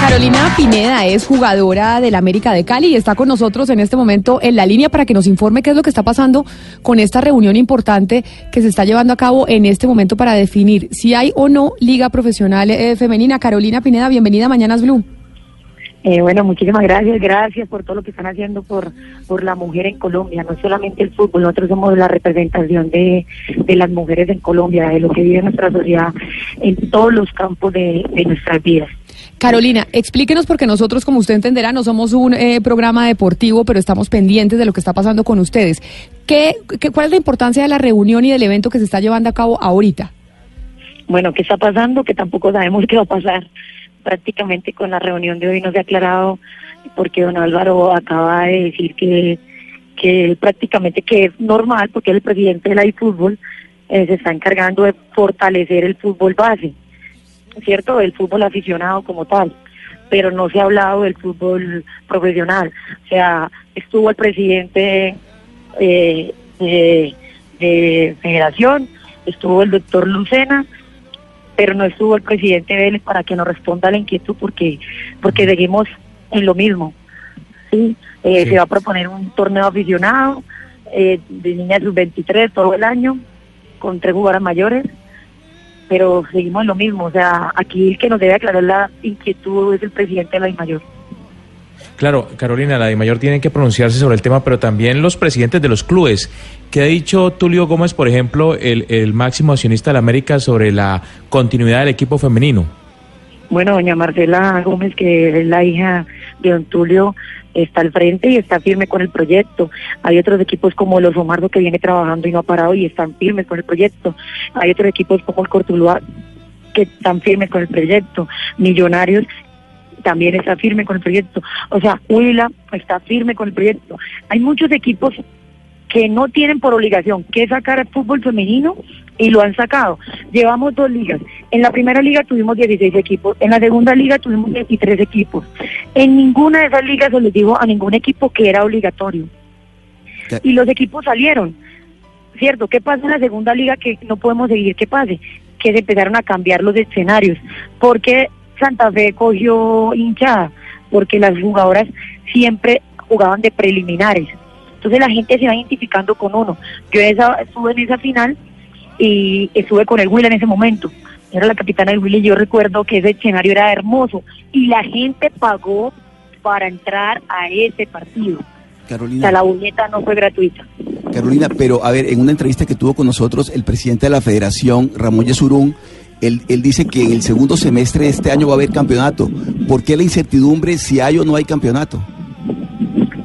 Carolina Pineda es jugadora del América de Cali y está con nosotros en este momento en la línea para que nos informe qué es lo que está pasando con esta reunión importante que se está llevando a cabo en este momento para definir si hay o no liga profesional eh, femenina. Carolina Pineda, bienvenida a Mañanas Blue. Eh, bueno, muchísimas gracias, gracias por todo lo que están haciendo por, por la mujer en Colombia, no solamente el fútbol, nosotros somos la representación de, de las mujeres en Colombia, de lo que vive nuestra sociedad en todos los campos de, de nuestras vidas. Carolina, explíquenos porque nosotros, como usted entenderá, no somos un eh, programa deportivo, pero estamos pendientes de lo que está pasando con ustedes. ¿Qué, qué, ¿Cuál es la importancia de la reunión y del evento que se está llevando a cabo ahorita? Bueno, ¿qué está pasando? Que tampoco sabemos qué va a pasar. Prácticamente con la reunión de hoy no se ha aclarado porque don Álvaro acaba de decir que, que prácticamente que es normal porque el presidente de la fútbol eh, se está encargando de fortalecer el fútbol base ¿cierto? Del fútbol aficionado como tal, pero no se ha hablado del fútbol profesional. O sea, estuvo el presidente eh, de, de Federación, estuvo el doctor Lucena, pero no estuvo el presidente Vélez para que nos responda a la inquietud porque porque seguimos en lo mismo. ¿sí? Eh, Se va a proponer un torneo aficionado eh, de niñas sub-23 todo el año con tres jugadoras mayores pero seguimos en lo mismo. O sea, aquí el que nos debe aclarar la inquietud es el presidente de la DIMAYOR. Claro, Carolina, la DIMAYOR tiene que pronunciarse sobre el tema, pero también los presidentes de los clubes. ¿Qué ha dicho Tulio Gómez, por ejemplo, el, el máximo accionista de la América, sobre la continuidad del equipo femenino? Bueno, doña Marcela Gómez, que es la hija don Tulio, está al frente y está firme con el proyecto. Hay otros equipos como los Omardo que viene trabajando y no ha parado y están firmes con el proyecto. Hay otros equipos como el Cortuluá que están firmes con el proyecto. Millonarios también está firme con el proyecto. O sea, Huila está firme con el proyecto. Hay muchos equipos que no tienen por obligación que sacar el fútbol femenino y lo han sacado. Llevamos dos ligas. En la primera liga tuvimos 16 equipos, en la segunda liga tuvimos 23 equipos. En ninguna de esas ligas se les dijo a ningún equipo que era obligatorio. Y los equipos salieron. ¿Cierto? ¿Qué pasa en la segunda liga que no podemos seguir que pase? Que se empezaron a cambiar los escenarios. Porque Santa Fe cogió hinchada? Porque las jugadoras siempre jugaban de preliminares entonces la gente se va identificando con uno. Yo esa, estuve en esa final y estuve con el Will en ese momento. Era la capitana del Will y yo recuerdo que ese escenario era hermoso y la gente pagó para entrar a ese partido. Carolina. O sea, la boleta no fue gratuita. Carolina, pero a ver, en una entrevista que tuvo con nosotros el presidente de la federación, Ramón Yesurún, él, él dice que en el segundo semestre de este año va a haber campeonato. ¿Por qué la incertidumbre si hay o no hay campeonato?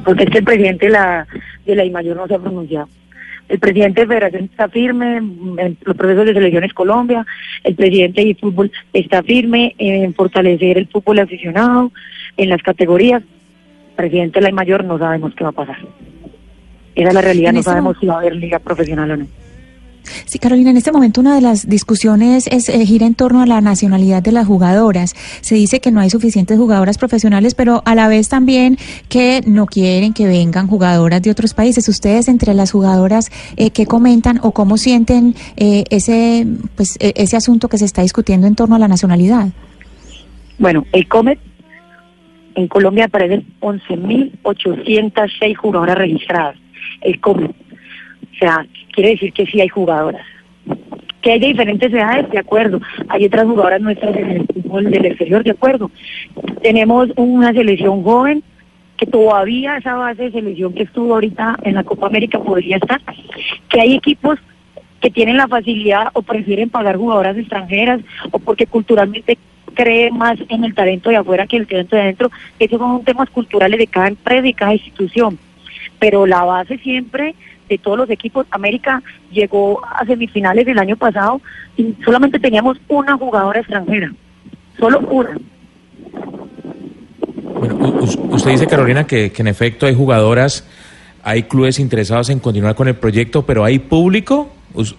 porque es que el presidente de la, de la IMAYOR no se ha pronunciado. El presidente de Federación está firme en los procesos de selecciones Colombia, el presidente de fútbol está firme en fortalecer el fútbol aficionado en las categorías. El presidente de la IMAYOR no sabemos qué va a pasar. Esa es la realidad, no sabemos si va a haber liga profesional o no. Sí, Carolina, en este momento una de las discusiones es eh, gira en torno a la nacionalidad de las jugadoras. Se dice que no hay suficientes jugadoras profesionales, pero a la vez también que no quieren que vengan jugadoras de otros países. Ustedes entre las jugadoras, eh, ¿qué comentan o cómo sienten eh, ese, pues, e, ese asunto que se está discutiendo en torno a la nacionalidad? Bueno, el COMET en Colombia aparecen 11.806 jugadoras registradas. El COMET. O sea, quiere decir que sí hay jugadoras. Que hay de diferentes edades, de acuerdo. Hay otras jugadoras nuestras en el fútbol del exterior, de acuerdo. Tenemos una selección joven que todavía esa base de selección que estuvo ahorita en la Copa América podría estar. Que hay equipos que tienen la facilidad o prefieren pagar jugadoras extranjeras o porque culturalmente creen más en el talento de afuera que el talento de adentro. Esos son temas culturales de cada empresa y cada institución. Pero la base siempre de todos los equipos. América llegó a semifinales del año pasado y solamente teníamos una jugadora extranjera, solo una. Bueno, usted dice, Carolina, que, en efecto hay jugadoras, hay clubes interesados en continuar con el proyecto, pero ¿hay público?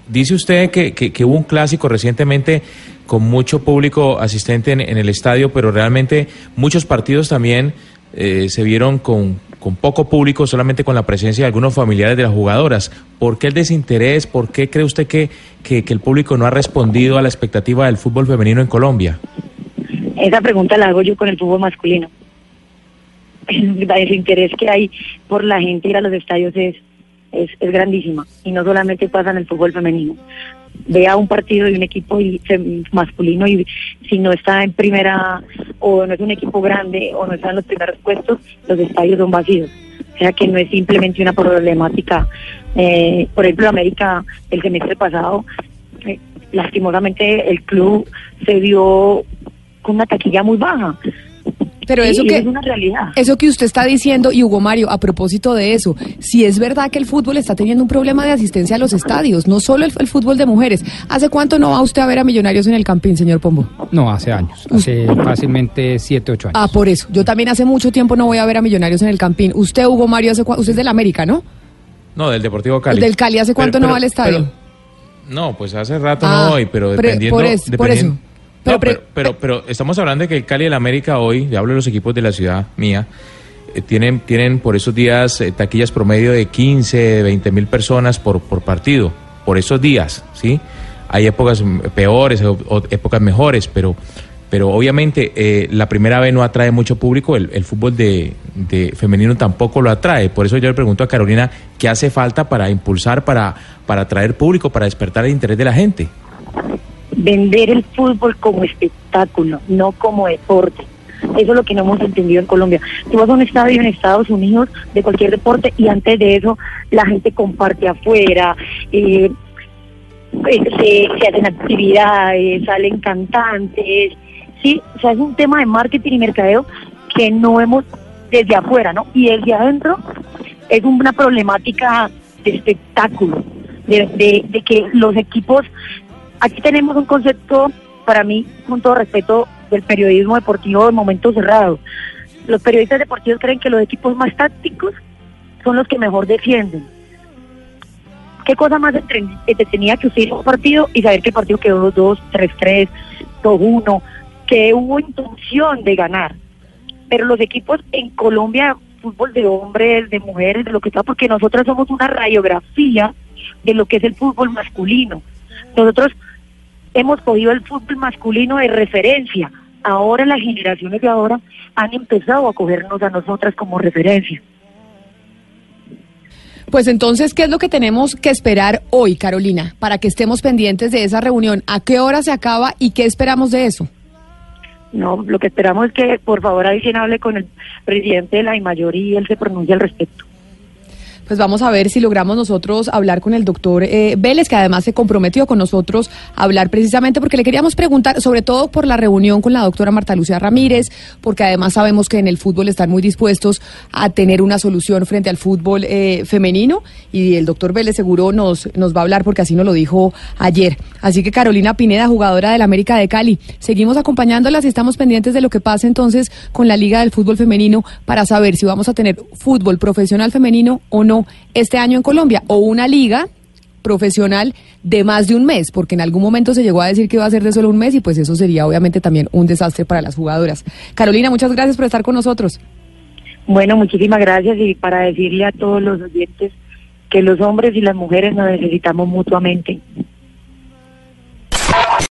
Dice usted que, que, hubo un clásico recientemente con mucho público asistente en, en el estadio, pero realmente muchos partidos también eh, se vieron con, con poco público, solamente con la presencia de algunos familiares de las jugadoras. ¿Por qué el desinterés? ¿Por qué cree usted que, que, el público no ha respondido a la expectativa del fútbol femenino en Colombia? Esa pregunta la hago yo con el fútbol masculino. El interés que hay por la gente ir a los estadios es, es, grandísima y no solamente pasa en el fútbol femenino. Vea un partido de un equipo y, masculino y si no está en primera o no es un equipo grande o no está en los primeros puestos, los estadios son vacíos. O sea que no es simplemente una problemática. Eh, por ejemplo, América el semestre pasado, eh, lastimosamente el club se vio con una taquilla muy baja. Pero Sí, eso que es una realidad. eso que usted está diciendo y Hugo Mario a propósito de eso, si es verdad que el fútbol está teniendo un problema de asistencia a los estadios, no solo el, el fútbol de mujeres. ¿Hace cuánto no va usted a ver a Millonarios en el Campín, señor Pombo? No, hace años, hace fácilmente siete, ocho años. Ah, por eso. Yo también hace mucho tiempo no voy a ver a Millonarios en el Campín. Usted, Hugo Mario, hace usted es del América, ¿no? No, del Deportivo Cali. Del Cali, ¿hace cuánto no va al estadio? pero- no, pues hace rato Ah, no voy, pero dependiendo... por eso, por dependiendo- eso. Pero No, pero, pero, pero estamos hablando de que el Cali y el América hoy, ya hablo de los equipos de la ciudad mía, eh, tienen, tienen por esos días eh, taquillas promedio de 15, 20 mil personas por, por partido, por esos días, ¿sí? Hay épocas peores, o, o épocas mejores, pero, pero obviamente eh, la primera vez no atrae mucho público, el, el fútbol de, de femenino tampoco lo atrae, por eso yo le pregunto a Carolina, ¿qué hace falta para impulsar, para, para atraer público, para despertar el interés de la gente? Vender el fútbol como espectáculo, no como deporte. Eso es lo que no hemos entendido en Colombia. Tú vas a un estadio en Estados Unidos de cualquier deporte y antes de eso la gente comparte afuera, eh, eh, se, hacen actividades, salen cantantes, sí, o sea, es un tema de marketing y mercadeo que no hemos desde afuera, ¿no? Y desde adentro es una problemática de espectáculo, de, de que los equipos Aquí tenemos un concepto, para mí, con todo respeto, del periodismo deportivo de momento cerrado. Los periodistas deportivos creen que los equipos más tácticos son los que mejor defienden. ¿Qué cosa más entre- entretenida que usted ir a un partido y saber el partido quedó 2, 3, 3, 2, 1, que hubo intención de ganar? Pero los equipos en Colombia, fútbol de hombres, de mujeres, de lo que sea, porque nosotros somos una radiografía de lo que es el fútbol masculino. Nosotros hemos cogido el fútbol masculino de referencia. Ahora las generaciones de ahora han empezado a cogernos a nosotras como referencia. Pues entonces, ¿qué es lo que tenemos que esperar hoy, Carolina, para que estemos pendientes de esa reunión? ¿A qué hora se acaba y qué esperamos de eso? No, lo que esperamos es que por favor alguien hable con el presidente de la IMAYOR y él se pronuncie al respecto. Pues vamos a ver si logramos nosotros hablar con el doctor eh, Vélez, que además se comprometió con nosotros a hablar precisamente porque le queríamos preguntar, sobre todo por la reunión con la doctora Marta Lucía Ramírez, porque además sabemos que en el fútbol están muy dispuestos a tener una solución frente al fútbol eh, femenino y el doctor Vélez seguro nos, nos va a hablar porque así nos lo dijo ayer. Así que Carolina Pineda, jugadora del América de Cali, seguimos acompañándolas y estamos pendientes de lo que pase entonces con la Liga del Fútbol Femenino para saber si vamos a tener fútbol profesional femenino o no este año en Colombia o una liga profesional de más de un mes, porque en algún momento se llegó a decir que iba a ser de solo un mes y pues eso sería obviamente también un desastre para las jugadoras. Carolina, muchas gracias por estar con nosotros. Bueno, muchísimas gracias y para decirle a todos los oyentes que los hombres y las mujeres nos necesitamos mutuamente.